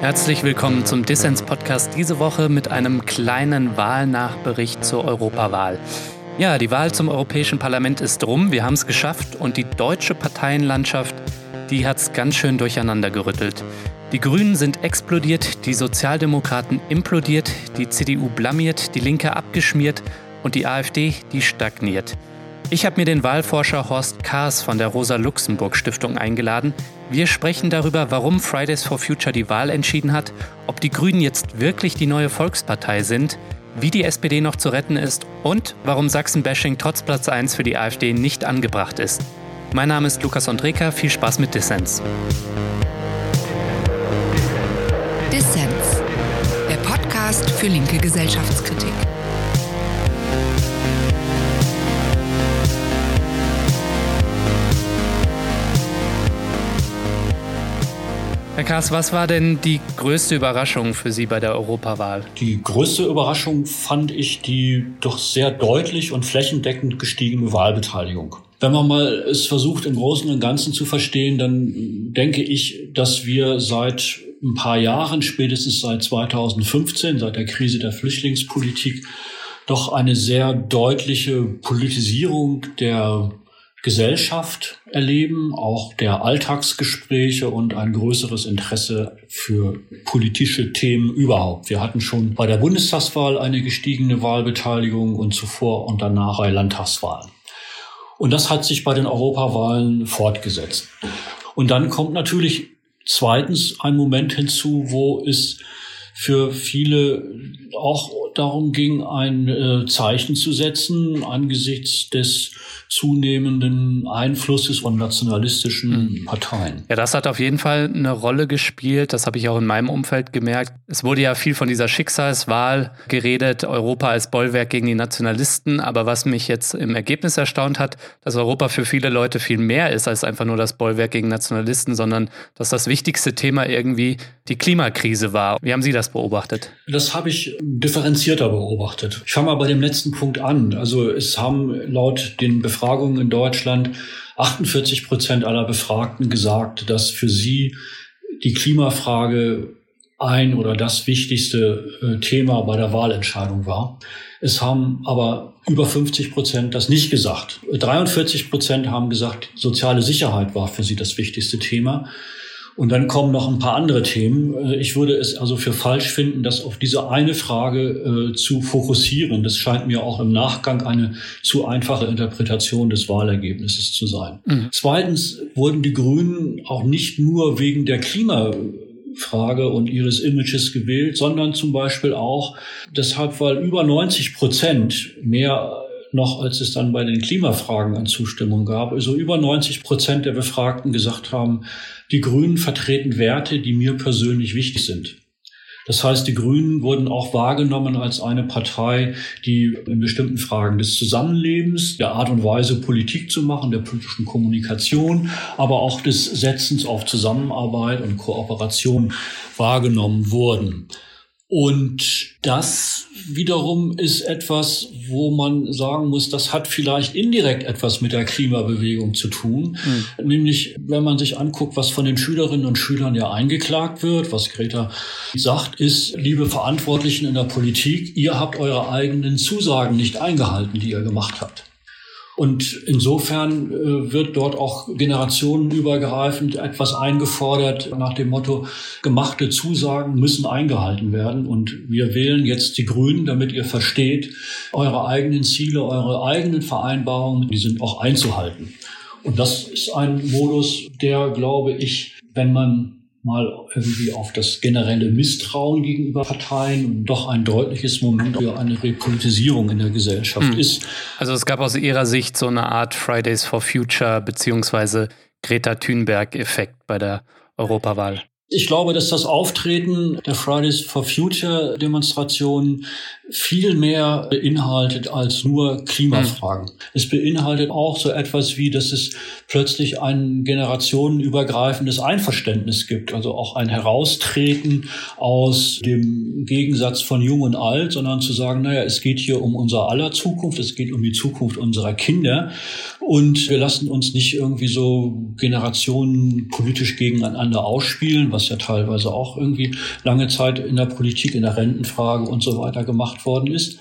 Herzlich willkommen zum Dissens-Podcast diese Woche mit einem kleinen Wahlnachbericht zur Europawahl. Ja, die Wahl zum Europäischen Parlament ist rum, wir haben es geschafft und die deutsche Parteienlandschaft, die hat es ganz schön durcheinander gerüttelt. Die Grünen sind explodiert, die Sozialdemokraten implodiert, die CDU blamiert, die Linke abgeschmiert und die AfD, die stagniert. Ich habe mir den Wahlforscher Horst Kaas von der Rosa-Luxemburg-Stiftung eingeladen. Wir sprechen darüber, warum Fridays for Future die Wahl entschieden hat, ob die Grünen jetzt wirklich die neue Volkspartei sind, wie die SPD noch zu retten ist und warum Sachsen-Bashing trotz Platz 1 für die AfD nicht angebracht ist. Mein Name ist Lukas Andreka, viel Spaß mit Dissens. Dissens, der Podcast für linke Gesellschaftskritik. Herr Kaas, was war denn die größte Überraschung für Sie bei der Europawahl? Die größte Überraschung fand ich die doch sehr deutlich und flächendeckend gestiegene Wahlbeteiligung. Wenn man mal es versucht, im Großen und Ganzen zu verstehen, dann denke ich, dass wir seit ein paar Jahren, spätestens seit 2015, seit der Krise der Flüchtlingspolitik, doch eine sehr deutliche Politisierung der Gesellschaft erleben, auch der Alltagsgespräche und ein größeres Interesse für politische Themen überhaupt. Wir hatten schon bei der Bundestagswahl eine gestiegene Wahlbeteiligung und zuvor und danach bei Landtagswahlen. Und das hat sich bei den Europawahlen fortgesetzt. Und dann kommt natürlich zweitens ein Moment hinzu, wo es für viele auch darum ging, ein äh, Zeichen zu setzen angesichts des zunehmenden Einflusses von nationalistischen mhm. Parteien. Ja, das hat auf jeden Fall eine Rolle gespielt. Das habe ich auch in meinem Umfeld gemerkt. Es wurde ja viel von dieser Schicksalswahl geredet, Europa als Bollwerk gegen die Nationalisten. Aber was mich jetzt im Ergebnis erstaunt hat, dass Europa für viele Leute viel mehr ist als einfach nur das Bollwerk gegen Nationalisten, sondern dass das wichtigste Thema irgendwie die Klimakrise war. Wie haben Sie das beobachtet? Das habe ich differenzierter beobachtet. Ich fange mal bei dem letzten Punkt an. Also es haben laut den Befragungen in Deutschland 48 Prozent aller Befragten gesagt, dass für sie die Klimafrage ein oder das wichtigste äh, Thema bei der Wahlentscheidung war. Es haben aber über 50 Prozent das nicht gesagt. 43 Prozent haben gesagt, soziale Sicherheit war für sie das wichtigste Thema. Und dann kommen noch ein paar andere Themen. Äh, ich würde es also für falsch finden, das auf diese eine Frage äh, zu fokussieren. Das scheint mir auch im Nachgang eine zu einfache Interpretation des Wahlergebnisses zu sein. Mhm. Zweitens wurden die Grünen auch nicht nur wegen der Klimafrage und ihres Images gewählt, sondern zum Beispiel auch deshalb, weil über 90 Prozent mehr noch als es dann bei den Klimafragen an Zustimmung gab. Also über 90 Prozent der Befragten gesagt haben, die Grünen vertreten Werte, die mir persönlich wichtig sind. Das heißt, die Grünen wurden auch wahrgenommen als eine Partei, die in bestimmten Fragen des Zusammenlebens, der Art und Weise, Politik zu machen, der politischen Kommunikation, aber auch des Setzens auf Zusammenarbeit und Kooperation wahrgenommen wurden. Und das wiederum ist etwas, wo man sagen muss, das hat vielleicht indirekt etwas mit der Klimabewegung zu tun. Mhm. Nämlich, wenn man sich anguckt, was von den Schülerinnen und Schülern ja eingeklagt wird, was Greta sagt, ist, liebe Verantwortlichen in der Politik, ihr habt eure eigenen Zusagen nicht eingehalten, die ihr gemacht habt. Und insofern äh, wird dort auch generationenübergreifend etwas eingefordert nach dem Motto, gemachte Zusagen müssen eingehalten werden. Und wir wählen jetzt die Grünen, damit ihr versteht, eure eigenen Ziele, eure eigenen Vereinbarungen, die sind auch einzuhalten. Und das ist ein Modus, der, glaube ich, wenn man mal irgendwie auf das generelle Misstrauen gegenüber Parteien und doch ein deutliches Moment für eine Repolitisierung in der Gesellschaft hm. ist. Also es gab aus Ihrer Sicht so eine Art Fridays for Future beziehungsweise Greta Thunberg-Effekt bei der Europawahl. Ich glaube, dass das Auftreten der Fridays for Future Demonstrationen viel mehr beinhaltet als nur Klimafragen. Mhm. Es beinhaltet auch so etwas wie, dass es plötzlich ein generationenübergreifendes Einverständnis gibt, also auch ein Heraustreten aus dem Gegensatz von Jung und Alt, sondern zu sagen, naja, es geht hier um unser aller Zukunft, es geht um die Zukunft unserer Kinder und wir lassen uns nicht irgendwie so Generationen politisch gegeneinander ausspielen, was ja teilweise auch irgendwie lange Zeit in der Politik, in der Rentenfrage und so weiter gemacht worden ist.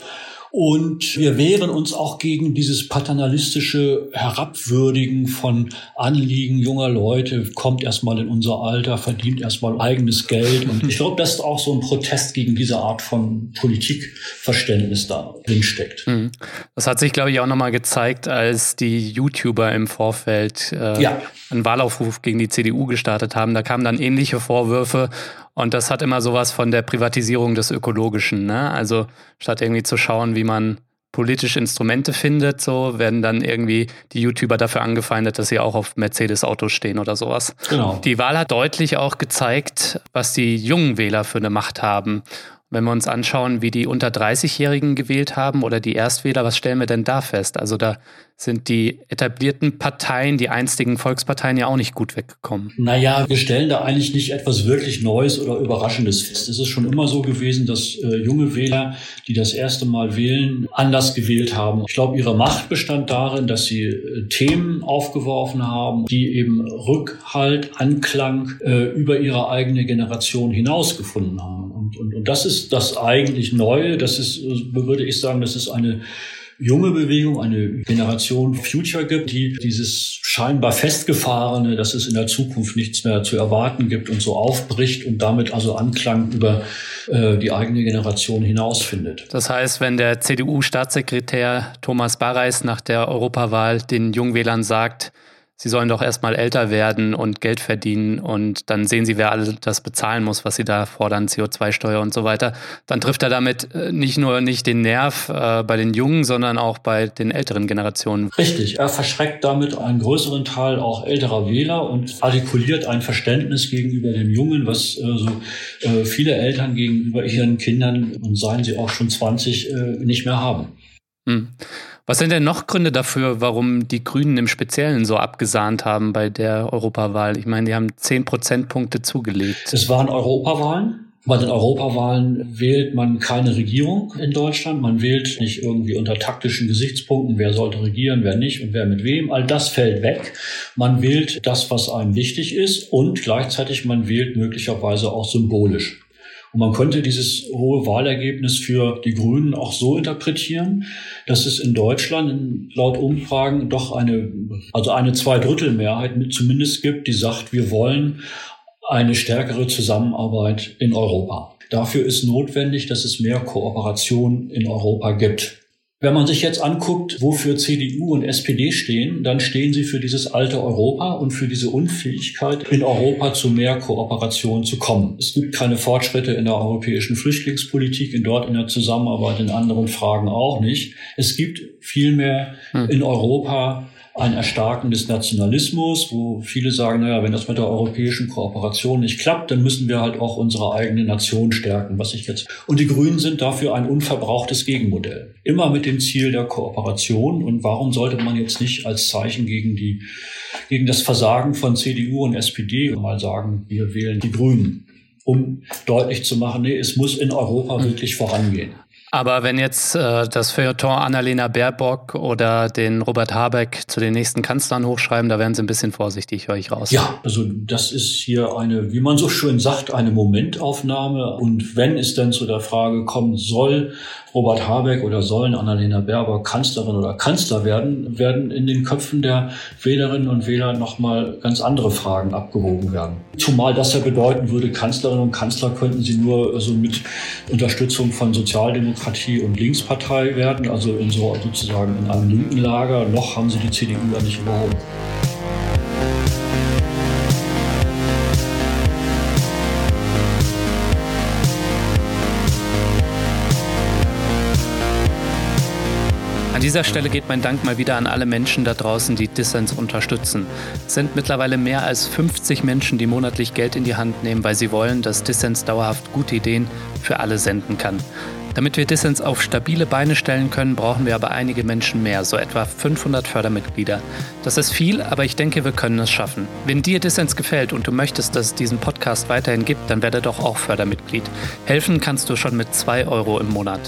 Und wir wehren uns auch gegen dieses paternalistische Herabwürdigen von Anliegen junger Leute, kommt erstmal in unser Alter, verdient erstmal eigenes Geld. Und ich glaube, dass auch so ein Protest gegen diese Art von Politikverständnis da drin steckt. Mhm. Das hat sich, glaube ich, auch nochmal gezeigt, als die YouTuber im Vorfeld äh, ja. einen Wahlaufruf gegen die CDU gestartet haben. Da kamen dann ähnliche Vorwürfe und das hat immer sowas von der Privatisierung des Ökologischen. Ne? Also statt irgendwie zu schauen, wie man politische Instrumente findet, so werden dann irgendwie die YouTuber dafür angefeindet, dass sie auch auf Mercedes-Autos stehen oder sowas. Genau. Die Wahl hat deutlich auch gezeigt, was die jungen Wähler für eine Macht haben. Wenn wir uns anschauen, wie die unter 30-Jährigen gewählt haben oder die Erstwähler, was stellen wir denn da fest? Also da sind die etablierten Parteien, die einstigen Volksparteien ja auch nicht gut weggekommen. Naja, wir stellen da eigentlich nicht etwas wirklich Neues oder Überraschendes fest. Es ist schon immer so gewesen, dass äh, junge Wähler, die das erste Mal wählen, anders gewählt haben. Ich glaube, ihre Macht bestand darin, dass sie äh, Themen aufgeworfen haben, die eben Rückhalt, Anklang äh, über ihre eigene Generation hinaus gefunden haben. Und, und, und das ist das eigentlich Neue. Das ist, äh, würde ich sagen, das ist eine junge Bewegung, eine Generation Future gibt, die dieses scheinbar festgefahrene, dass es in der Zukunft nichts mehr zu erwarten gibt und so aufbricht und damit also Anklang über äh, die eigene Generation hinausfindet. Das heißt, wenn der CDU-Staatssekretär Thomas Barreis nach der Europawahl den Jungwählern sagt, sie sollen doch erstmal älter werden und Geld verdienen und dann sehen sie, wer alles das bezahlen muss, was sie da fordern, CO2-Steuer und so weiter. Dann trifft er damit äh, nicht nur nicht den Nerv äh, bei den Jungen, sondern auch bei den älteren Generationen. Richtig, er verschreckt damit einen größeren Teil auch älterer Wähler und artikuliert ein Verständnis gegenüber den Jungen, was äh, so äh, viele Eltern gegenüber ihren Kindern und seien sie auch schon 20 äh, nicht mehr haben. Hm. Was sind denn noch Gründe dafür, warum die Grünen im Speziellen so abgesahnt haben bei der Europawahl? Ich meine, die haben zehn Prozentpunkte zugelegt. Es waren Europawahlen. Bei den Europawahlen wählt man keine Regierung in Deutschland. Man wählt nicht irgendwie unter taktischen Gesichtspunkten, wer sollte regieren, wer nicht und wer mit wem. All das fällt weg. Man wählt das, was einem wichtig ist und gleichzeitig man wählt möglicherweise auch symbolisch. Und man könnte dieses hohe Wahlergebnis für die Grünen auch so interpretieren, dass es in Deutschland laut Umfragen doch eine, also eine Zweidrittelmehrheit zumindest gibt, die sagt, wir wollen eine stärkere Zusammenarbeit in Europa. Dafür ist notwendig, dass es mehr Kooperation in Europa gibt. Wenn man sich jetzt anguckt, wofür CDU und SPD stehen, dann stehen sie für dieses alte Europa und für diese Unfähigkeit, in Europa zu mehr Kooperation zu kommen. Es gibt keine Fortschritte in der europäischen Flüchtlingspolitik, in dort in der Zusammenarbeit, in anderen Fragen auch nicht. Es gibt vielmehr hm. in Europa ein Erstarken des Nationalismus, wo viele sagen, naja, wenn das mit der europäischen Kooperation nicht klappt, dann müssen wir halt auch unsere eigene Nation stärken, was ich jetzt. Und die Grünen sind dafür ein unverbrauchtes Gegenmodell. Immer mit dem Ziel der Kooperation. Und warum sollte man jetzt nicht als Zeichen gegen die, gegen das Versagen von CDU und SPD mal sagen, wir wählen die Grünen? um deutlich zu machen, nee, es muss in Europa wirklich vorangehen. Aber wenn jetzt äh, das Feuilleton Annalena Baerbock oder den Robert Habeck zu den nächsten Kanzlern hochschreiben, da werden sie ein bisschen vorsichtig, höre ich raus. Ja, also das ist hier eine, wie man so schön sagt, eine Momentaufnahme. Und wenn es denn zu der Frage kommen soll, Robert Habeck oder sollen Annalena Baerbock Kanzlerin oder Kanzler werden, werden in den Köpfen der Wählerinnen und Wähler nochmal ganz andere Fragen abgewogen werden. Zumal das ja bedeuten würde, Kanzlerin und Kanzler könnten sie nur so mit Unterstützung von Sozialdemokratie und Linkspartei werden, also in so sozusagen in einem linken Lager. Noch haben sie die CDU ja nicht überholt. An dieser Stelle geht mein Dank mal wieder an alle Menschen da draußen, die Dissens unterstützen. Es sind mittlerweile mehr als 50 Menschen, die monatlich Geld in die Hand nehmen, weil sie wollen, dass Dissens dauerhaft gute Ideen für alle senden kann. Damit wir Dissens auf stabile Beine stellen können, brauchen wir aber einige Menschen mehr, so etwa 500 Fördermitglieder. Das ist viel, aber ich denke, wir können es schaffen. Wenn dir Dissens gefällt und du möchtest, dass es diesen Podcast weiterhin gibt, dann werde doch auch Fördermitglied. Helfen kannst du schon mit 2 Euro im Monat.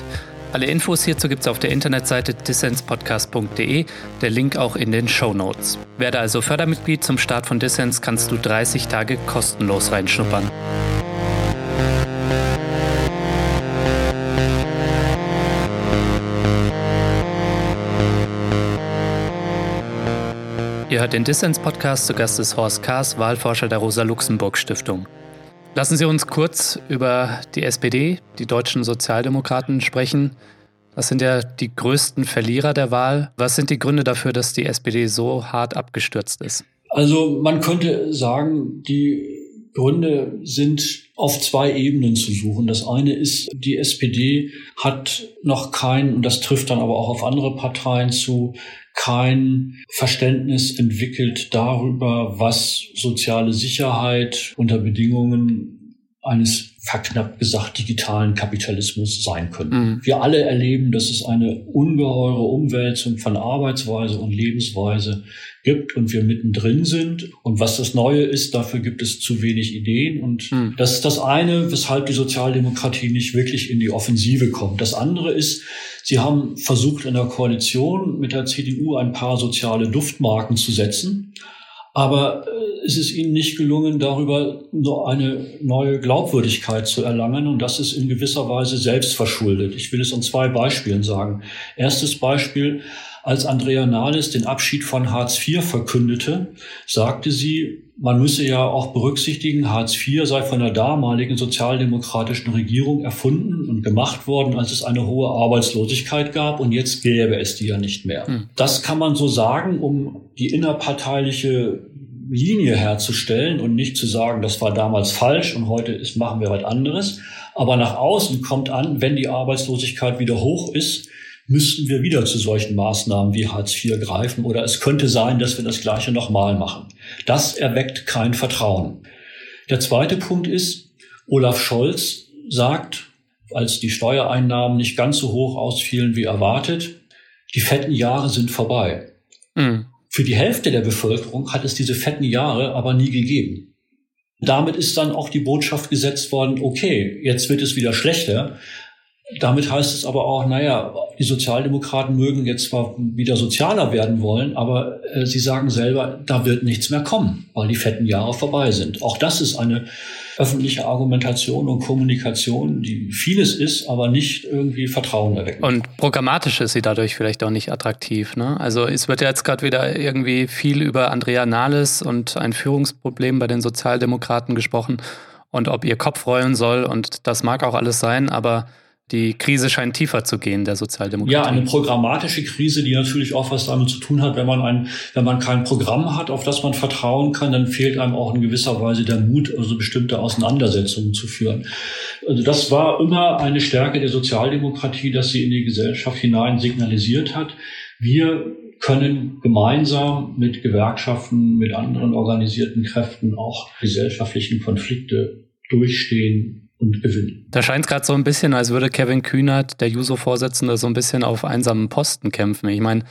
Alle Infos hierzu gibt es auf der Internetseite dissenspodcast.de, der Link auch in den Show Notes. Werde also Fördermitglied zum Start von Dissens, kannst du 30 Tage kostenlos reinschnuppern. Ihr hört den Dissens-Podcast, zu Gast ist Horst Kaas, Wahlforscher der Rosa-Luxemburg-Stiftung. Lassen Sie uns kurz über die SPD, die deutschen Sozialdemokraten, sprechen. Das sind ja die größten Verlierer der Wahl. Was sind die Gründe dafür, dass die SPD so hart abgestürzt ist? Also man könnte sagen, die Gründe sind auf zwei Ebenen zu suchen. Das eine ist, die SPD hat noch kein, und das trifft dann aber auch auf andere Parteien zu, kein Verständnis entwickelt darüber, was soziale Sicherheit unter Bedingungen eines verknappt gesagt digitalen Kapitalismus sein könnte. Mhm. Wir alle erleben, dass es eine ungeheure Umwälzung von Arbeitsweise und Lebensweise gibt und wir mittendrin sind. Und was das Neue ist, dafür gibt es zu wenig Ideen. Und mhm. das ist das eine, weshalb die Sozialdemokratie nicht wirklich in die Offensive kommt. Das andere ist, sie haben versucht, in der Koalition mit der CDU ein paar soziale Duftmarken zu setzen. Aber äh, es ist ihnen nicht gelungen, darüber so eine neue Glaubwürdigkeit zu erlangen. Und das ist in gewisser Weise selbst verschuldet. Ich will es an zwei Beispielen sagen. Erstes Beispiel, als Andrea Nahles den Abschied von Hartz IV verkündete, sagte sie, man müsse ja auch berücksichtigen, Hartz IV sei von der damaligen sozialdemokratischen Regierung erfunden und gemacht worden, als es eine hohe Arbeitslosigkeit gab und jetzt gäbe es die ja nicht mehr. Hm. Das kann man so sagen, um die innerparteiliche Linie herzustellen und nicht zu sagen, das war damals falsch und heute ist, machen wir was anderes. Aber nach außen kommt an, wenn die Arbeitslosigkeit wieder hoch ist, müssten wir wieder zu solchen Maßnahmen wie Hartz IV greifen oder es könnte sein, dass wir das Gleiche nochmal machen. Das erweckt kein Vertrauen. Der zweite Punkt ist, Olaf Scholz sagt, als die Steuereinnahmen nicht ganz so hoch ausfielen wie erwartet, die fetten Jahre sind vorbei. Mhm. Für die Hälfte der Bevölkerung hat es diese fetten Jahre aber nie gegeben. Damit ist dann auch die Botschaft gesetzt worden, okay, jetzt wird es wieder schlechter, damit heißt es aber auch, naja, die Sozialdemokraten mögen jetzt zwar wieder sozialer werden wollen, aber äh, sie sagen selber, da wird nichts mehr kommen, weil die fetten Jahre vorbei sind. Auch das ist eine öffentliche Argumentation und Kommunikation, die vieles ist, aber nicht irgendwie Vertrauen erwecken. Und programmatisch ist sie dadurch vielleicht auch nicht attraktiv. Ne? Also es wird ja jetzt gerade wieder irgendwie viel über Andrea Nahles und ein Führungsproblem bei den Sozialdemokraten gesprochen und ob ihr Kopf rollen soll und das mag auch alles sein, aber die Krise scheint tiefer zu gehen, der Sozialdemokratie. Ja, eine programmatische Krise, die natürlich auch was damit zu tun hat, wenn man ein, wenn man kein Programm hat, auf das man vertrauen kann, dann fehlt einem auch in gewisser Weise der Mut, also bestimmte Auseinandersetzungen zu führen. Also das war immer eine Stärke der Sozialdemokratie, dass sie in die Gesellschaft hinein signalisiert hat. Wir können gemeinsam mit Gewerkschaften, mit anderen organisierten Kräften auch gesellschaftlichen Konflikte durchstehen und gewinnen. Da scheint es gerade so ein bisschen, als würde Kevin Kühnert, der Juso-Vorsitzende, so ein bisschen auf einsamen Posten kämpfen. Ich meine,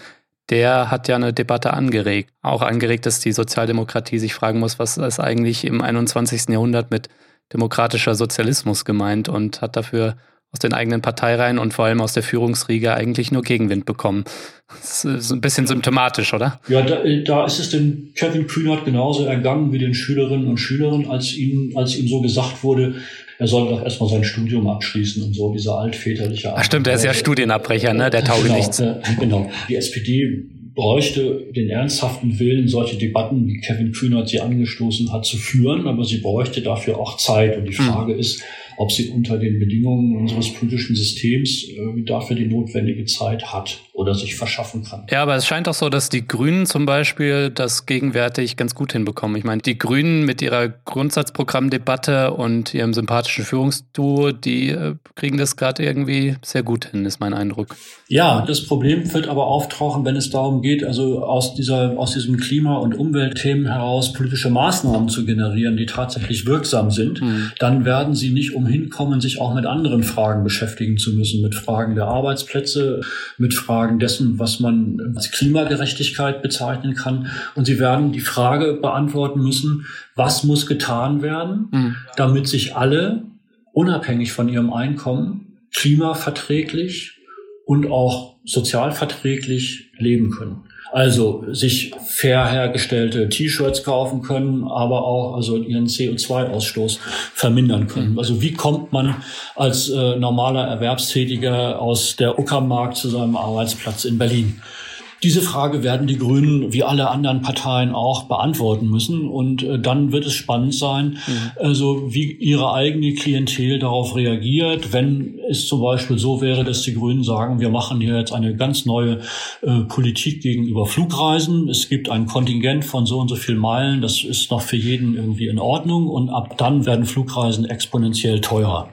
der hat ja eine Debatte angeregt. Auch angeregt, dass die Sozialdemokratie sich fragen muss, was ist eigentlich im 21. Jahrhundert mit demokratischer Sozialismus gemeint und hat dafür aus den eigenen Parteireihen und vor allem aus der Führungsriege eigentlich nur Gegenwind bekommen. Das ist ein bisschen symptomatisch, oder? Ja, da, da ist es dem Kevin Kühnert genauso ergangen wie den Schülerinnen und Schülern, als ihm, als ihm so gesagt wurde, er soll doch erstmal sein Studium abschließen und so, dieser altväterliche Ach stimmt, er ist ja Studienabbrecher, ne? Der taugt genau, nichts. Äh, genau. Die SPD bräuchte den ernsthaften Willen, solche Debatten, wie Kevin Kühnert sie angestoßen hat, zu führen, aber sie bräuchte dafür auch Zeit. Und die hm. Frage ist, ob sie unter den Bedingungen unseres politischen Systems äh, dafür die notwendige Zeit hat oder sich verschaffen kann. Ja, aber es scheint auch so, dass die Grünen zum Beispiel das gegenwärtig ganz gut hinbekommen. Ich meine, die Grünen mit ihrer Grundsatzprogrammdebatte und ihrem sympathischen Führungsduo, die äh, kriegen das gerade irgendwie sehr gut hin, ist mein Eindruck. Ja, das Problem wird aber auftauchen, wenn es darum geht, also aus dieser, aus diesem Klima- und Umweltthemen heraus politische Maßnahmen zu generieren, die tatsächlich wirksam sind. Mhm. Dann werden sie nicht umhin hinkommen, sich auch mit anderen Fragen beschäftigen zu müssen, mit Fragen der Arbeitsplätze, mit Fragen dessen, was man als Klimagerechtigkeit bezeichnen kann. Und sie werden die Frage beantworten müssen, was muss getan werden, mhm. damit sich alle, unabhängig von ihrem Einkommen, klimaverträglich und auch sozialverträglich leben können. Also sich fair hergestellte T-Shirts kaufen können, aber auch also ihren CO2-Ausstoß vermindern können. Mhm. Also wie kommt man als äh, normaler Erwerbstätiger aus der Uckermark zu seinem Arbeitsplatz in Berlin? Diese Frage werden die Grünen wie alle anderen Parteien auch beantworten müssen. Und äh, dann wird es spannend sein, mhm. also wie ihre eigene Klientel darauf reagiert, wenn es zum Beispiel so wäre, dass die Grünen sagen, wir machen hier jetzt eine ganz neue äh, Politik gegenüber Flugreisen. Es gibt ein Kontingent von so und so viel Meilen, das ist noch für jeden irgendwie in Ordnung. Und ab dann werden Flugreisen exponentiell teurer.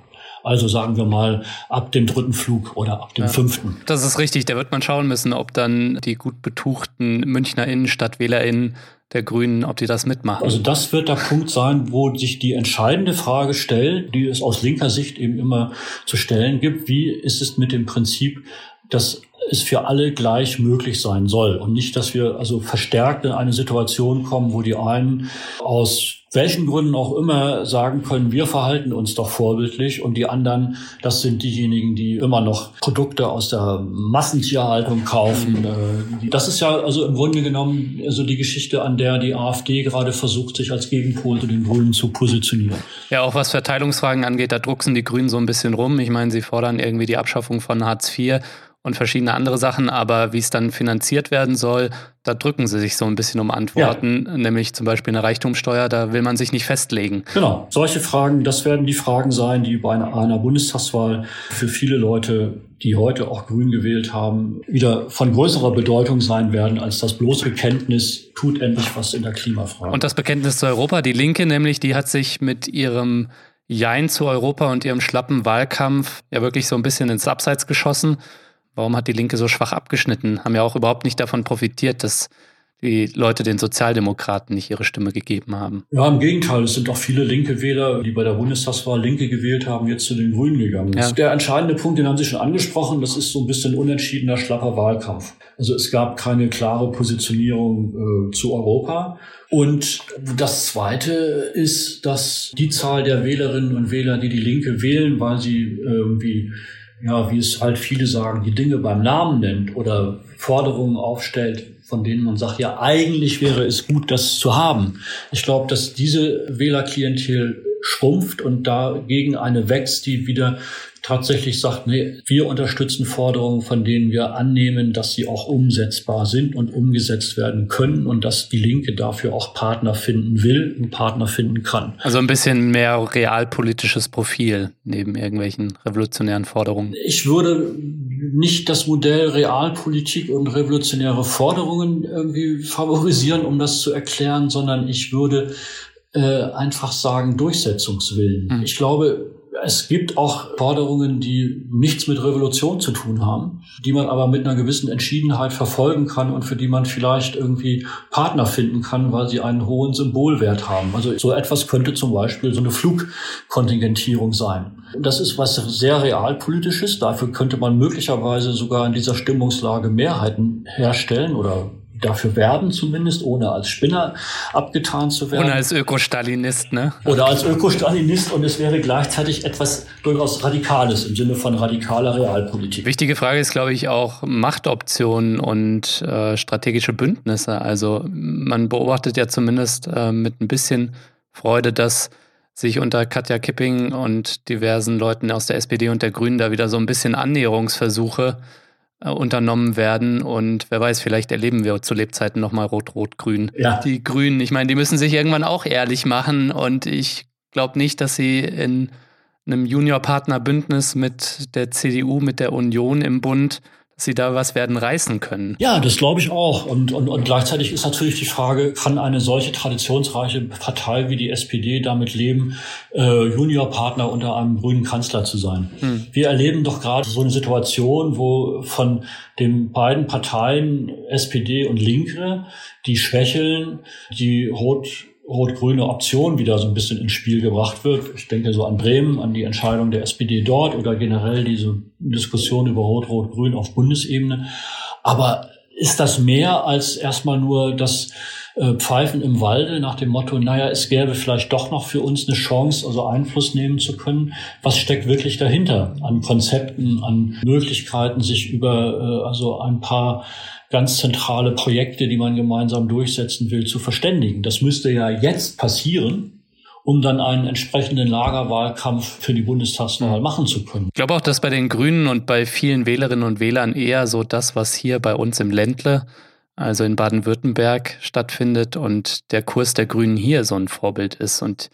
Also sagen wir mal ab dem dritten Flug oder ab dem ja, fünften. Das ist richtig. Da wird man schauen müssen, ob dann die gut betuchten Münchner Innenstadt WählerInnen der Grünen, ob die das mitmachen. Also das wird der Punkt sein, wo sich die entscheidende Frage stellt, die es aus linker Sicht eben immer zu stellen gibt. Wie ist es mit dem Prinzip, dass es für alle gleich möglich sein soll und nicht, dass wir also verstärkt in eine Situation kommen, wo die einen aus welchen Gründen auch immer sagen können, wir verhalten uns doch vorbildlich und die anderen, das sind diejenigen, die immer noch Produkte aus der Massentierhaltung kaufen. Äh, das ist ja also im Grunde genommen also die Geschichte, an der die AfD gerade versucht, sich als Gegenpol zu den Grünen zu positionieren. Ja, auch was Verteilungsfragen angeht, da drucksen die Grünen so ein bisschen rum. Ich meine, sie fordern irgendwie die Abschaffung von Hartz IV und verschiedene andere Sachen, aber wie es dann finanziert werden soll, da drücken sie sich so ein bisschen um Antworten, ja. nämlich zum Beispiel eine Reichtumsteuer, da will man sich nicht festlegen. Genau, solche Fragen, das werden die Fragen sein, die bei einer, einer Bundestagswahl für viele Leute, die heute auch Grün gewählt haben, wieder von größerer Bedeutung sein werden, als das bloße Bekenntnis, tut endlich was in der Klimafrage. Und das Bekenntnis zu Europa, die Linke nämlich, die hat sich mit ihrem Jein zu Europa und ihrem schlappen Wahlkampf ja wirklich so ein bisschen ins Abseits geschossen. Warum hat die Linke so schwach abgeschnitten? Haben ja auch überhaupt nicht davon profitiert, dass die Leute den Sozialdemokraten nicht ihre Stimme gegeben haben. Ja, im Gegenteil. Es sind auch viele linke Wähler, die bei der Bundestagswahl Linke gewählt haben, jetzt zu den Grünen gegangen. Ja. Der entscheidende Punkt, den haben Sie schon angesprochen, das ist so ein bisschen unentschiedener, schlapper Wahlkampf. Also es gab keine klare Positionierung äh, zu Europa. Und das Zweite ist, dass die Zahl der Wählerinnen und Wähler, die die Linke wählen, weil sie irgendwie ja, wie es halt viele sagen, die Dinge beim Namen nennt oder Forderungen aufstellt, von denen man sagt, ja, eigentlich wäre es gut, das zu haben. Ich glaube, dass diese Wählerklientel schrumpft und dagegen eine wächst, die wieder tatsächlich sagt, nee, wir unterstützen Forderungen, von denen wir annehmen, dass sie auch umsetzbar sind und umgesetzt werden können und dass die Linke dafür auch Partner finden will und Partner finden kann. Also ein bisschen mehr realpolitisches Profil neben irgendwelchen revolutionären Forderungen. Ich würde nicht das Modell Realpolitik und revolutionäre Forderungen irgendwie favorisieren, um das zu erklären, sondern ich würde äh, einfach sagen Durchsetzungswillen. Mhm. Ich glaube, es gibt auch Forderungen, die nichts mit Revolution zu tun haben, die man aber mit einer gewissen Entschiedenheit verfolgen kann und für die man vielleicht irgendwie Partner finden kann, weil sie einen hohen Symbolwert haben. Also so etwas könnte zum Beispiel so eine Flugkontingentierung sein. Das ist was sehr realpolitisches. Dafür könnte man möglicherweise sogar in dieser Stimmungslage Mehrheiten herstellen oder dafür werben zumindest, ohne als Spinner abgetan zu werden. Ohne als Ökostalinist, ne? Oder als Ökostalinist und es wäre gleichzeitig etwas durchaus Radikales im Sinne von radikaler Realpolitik. Wichtige Frage ist, glaube ich, auch Machtoptionen und äh, strategische Bündnisse. Also man beobachtet ja zumindest äh, mit ein bisschen Freude, dass sich unter Katja Kipping und diversen Leuten aus der SPD und der Grünen da wieder so ein bisschen Annäherungsversuche äh, unternommen werden. Und wer weiß, vielleicht erleben wir zu Lebzeiten nochmal Rot-Rot-Grün. Ja. Die Grünen, ich meine, die müssen sich irgendwann auch ehrlich machen. Und ich glaube nicht, dass sie in einem Juniorpartnerbündnis mit der CDU, mit der Union im Bund sie da was werden reißen können. Ja, das glaube ich auch. Und, und, und gleichzeitig ist natürlich die Frage, kann eine solche traditionsreiche Partei wie die SPD damit leben, äh, Juniorpartner unter einem grünen Kanzler zu sein? Hm. Wir erleben doch gerade so eine Situation, wo von den beiden Parteien SPD und Linke, die schwächeln, die rot rot-grüne Option wieder so ein bisschen ins Spiel gebracht wird. Ich denke so an Bremen, an die Entscheidung der SPD dort oder generell diese Diskussion über Rot-Rot-Grün auf Bundesebene. Aber ist das mehr als erstmal nur das äh, Pfeifen im Walde nach dem Motto, naja, es gäbe vielleicht doch noch für uns eine Chance, also Einfluss nehmen zu können. Was steckt wirklich dahinter an Konzepten, an Möglichkeiten, sich über äh, also ein paar ganz zentrale Projekte, die man gemeinsam durchsetzen will, zu verständigen. Das müsste ja jetzt passieren, um dann einen entsprechenden Lagerwahlkampf für die Bundestagswahl machen zu können. Ich glaube auch, dass bei den Grünen und bei vielen Wählerinnen und Wählern eher so das, was hier bei uns im Ländle, also in Baden-Württemberg stattfindet und der Kurs der Grünen hier so ein Vorbild ist. Und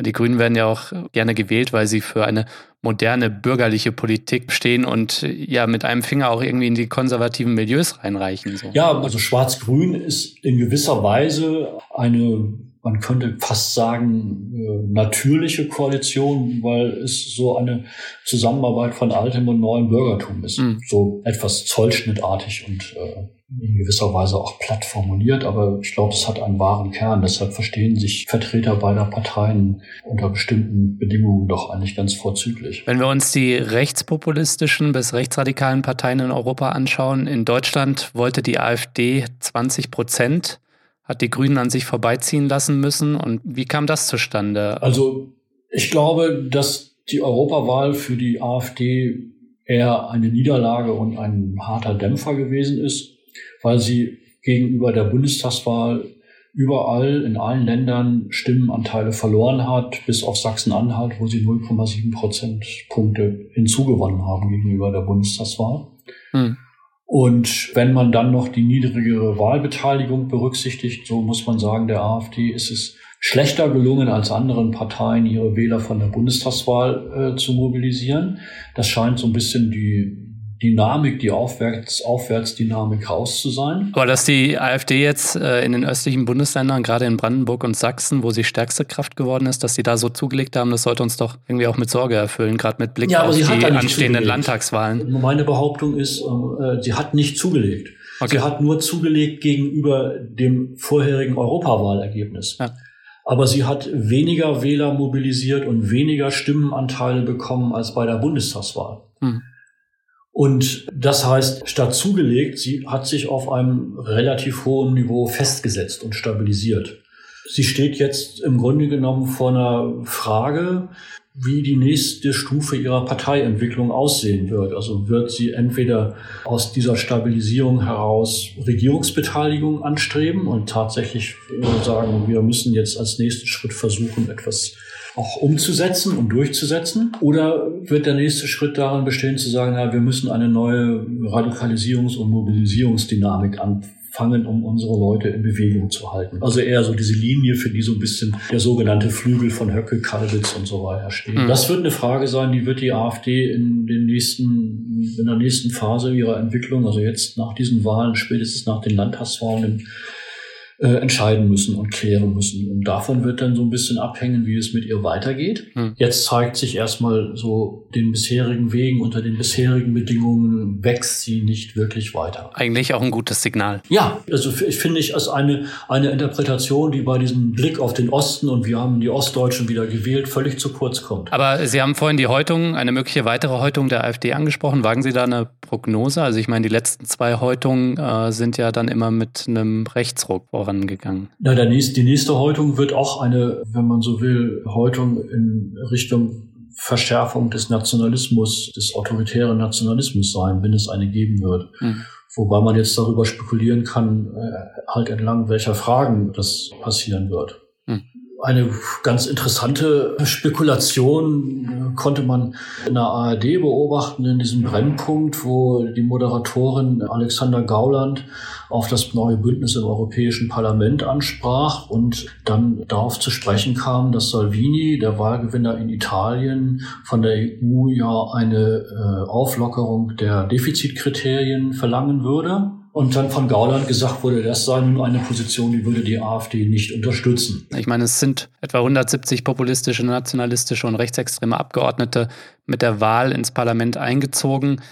die Grünen werden ja auch gerne gewählt, weil sie für eine moderne bürgerliche Politik stehen und ja mit einem Finger auch irgendwie in die konservativen Milieus reinreichen. So. Ja, also Schwarz-Grün ist in gewisser Weise eine man könnte fast sagen, äh, natürliche Koalition, weil es so eine Zusammenarbeit von altem und neuem Bürgertum ist. Mhm. So etwas zollschnittartig und äh, in gewisser Weise auch platt formuliert, aber ich glaube, es hat einen wahren Kern. Deshalb verstehen sich Vertreter beider Parteien unter bestimmten Bedingungen doch eigentlich ganz vorzüglich. Wenn wir uns die rechtspopulistischen bis rechtsradikalen Parteien in Europa anschauen, in Deutschland wollte die AfD 20 Prozent hat die Grünen an sich vorbeiziehen lassen müssen? Und wie kam das zustande? Also ich glaube, dass die Europawahl für die AfD eher eine Niederlage und ein harter Dämpfer gewesen ist, weil sie gegenüber der Bundestagswahl überall in allen Ländern Stimmenanteile verloren hat, bis auf Sachsen-Anhalt, wo sie 0,7 Prozentpunkte hinzugewonnen haben gegenüber der Bundestagswahl. Hm. Und wenn man dann noch die niedrigere Wahlbeteiligung berücksichtigt, so muss man sagen, der AfD ist es schlechter gelungen als anderen Parteien, ihre Wähler von der Bundestagswahl äh, zu mobilisieren. Das scheint so ein bisschen die Dynamik, die Aufwärts, Aufwärtsdynamik raus zu sein. Aber dass die AfD jetzt äh, in den östlichen Bundesländern, gerade in Brandenburg und Sachsen, wo sie stärkste Kraft geworden ist, dass sie da so zugelegt haben, das sollte uns doch irgendwie auch mit Sorge erfüllen, gerade mit Blick ja, auf die anstehenden zugelegt. Landtagswahlen. Meine Behauptung ist, äh, sie hat nicht zugelegt. Okay. Sie hat nur zugelegt gegenüber dem vorherigen Europawahlergebnis. Ja. Aber sie hat weniger Wähler mobilisiert und weniger Stimmenanteile bekommen als bei der Bundestagswahl. Hm. Und das heißt, statt zugelegt, sie hat sich auf einem relativ hohen Niveau festgesetzt und stabilisiert. Sie steht jetzt im Grunde genommen vor einer Frage, wie die nächste Stufe ihrer Parteientwicklung aussehen wird. Also wird sie entweder aus dieser Stabilisierung heraus Regierungsbeteiligung anstreben und tatsächlich sagen, wir müssen jetzt als nächsten Schritt versuchen, etwas auch umzusetzen und durchzusetzen? Oder wird der nächste Schritt darin bestehen, zu sagen, ja, wir müssen eine neue Radikalisierungs- und Mobilisierungsdynamik anfangen, um unsere Leute in Bewegung zu halten? Also eher so diese Linie, für die so ein bisschen der sogenannte Flügel von Höcke, Kalwitz und so weiter steht. Mhm. Das wird eine Frage sein, die wird die AfD in den nächsten, in der nächsten Phase ihrer Entwicklung, also jetzt nach diesen Wahlen, spätestens nach den Landtagswahlen äh, entscheiden müssen und klären müssen. Und davon wird dann so ein bisschen abhängen, wie es mit ihr weitergeht. Hm. Jetzt zeigt sich erstmal so den bisherigen Wegen, unter den bisherigen Bedingungen wächst sie nicht wirklich weiter. Eigentlich auch ein gutes Signal. Ja, also ich finde ich als eine, eine Interpretation, die bei diesem Blick auf den Osten und wir haben die Ostdeutschen wieder gewählt, völlig zu kurz kommt. Aber Sie haben vorhin die Häutung, eine mögliche weitere Häutung der AfD angesprochen. Wagen Sie da eine Prognose? Also ich meine, die letzten zwei Häutungen äh, sind ja dann immer mit einem Rechtsruck voran vorangegangen? Na, der nächste, die nächste Häutung wird auch eine, wenn man so will, Häutung in Richtung Verschärfung des Nationalismus, des autoritären Nationalismus sein, wenn es eine geben wird. Mhm. Wobei man jetzt darüber spekulieren kann, äh, halt entlang welcher Fragen das passieren wird. Eine ganz interessante Spekulation äh, konnte man in der ARD beobachten, in diesem Brennpunkt, wo die Moderatorin Alexander Gauland auf das neue Bündnis im Europäischen Parlament ansprach und dann darauf zu sprechen kam, dass Salvini, der Wahlgewinner in Italien, von der EU ja eine äh, Auflockerung der Defizitkriterien verlangen würde. Und dann von Gauland gesagt wurde, das sei nun eine Position, die würde die AfD nicht unterstützen. Ich meine, es sind etwa 170 populistische, nationalistische und rechtsextreme Abgeordnete mit der Wahl ins Parlament eingezogen.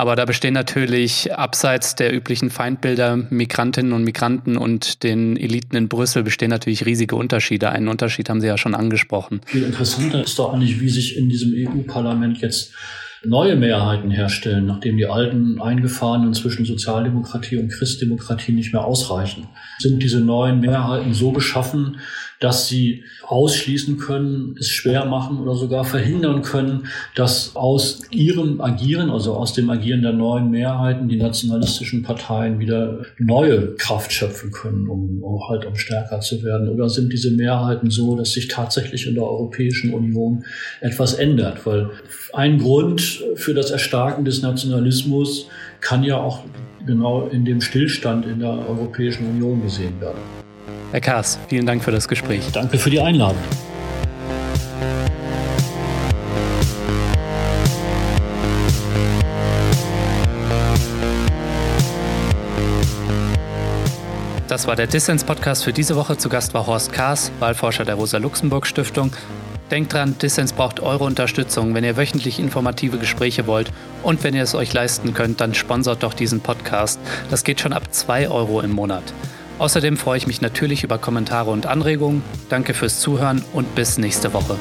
Aber da bestehen natürlich abseits der üblichen Feindbilder Migrantinnen und Migranten und den Eliten in Brüssel bestehen natürlich riesige Unterschiede. Einen Unterschied haben Sie ja schon angesprochen. Viel interessanter ist doch eigentlich, wie sich in diesem EU-Parlament jetzt neue Mehrheiten herstellen, nachdem die alten eingefahrenen zwischen Sozialdemokratie und Christdemokratie nicht mehr ausreichen. Sind diese neuen Mehrheiten so beschaffen, dass sie ausschließen können, es schwer machen oder sogar verhindern können, dass aus ihrem Agieren, also aus dem Agieren der neuen Mehrheiten, die nationalistischen Parteien wieder neue Kraft schöpfen können, um halt um stärker zu werden? Oder sind diese Mehrheiten so, dass sich tatsächlich in der Europäischen Union etwas ändert? Weil ein Grund für das Erstarken des Nationalismus kann ja auch genau in dem Stillstand in der Europäischen Union gesehen werden. Herr Kaas, vielen Dank für das Gespräch. Danke für die Einladung. Das war der Dissens-Podcast für diese Woche. Zu Gast war Horst Kaas, Wahlforscher der Rosa-Luxemburg-Stiftung. Denkt dran, Dissens braucht eure Unterstützung, wenn ihr wöchentlich informative Gespräche wollt. Und wenn ihr es euch leisten könnt, dann sponsert doch diesen Podcast. Das geht schon ab 2 Euro im Monat. Außerdem freue ich mich natürlich über Kommentare und Anregungen. Danke fürs Zuhören und bis nächste Woche.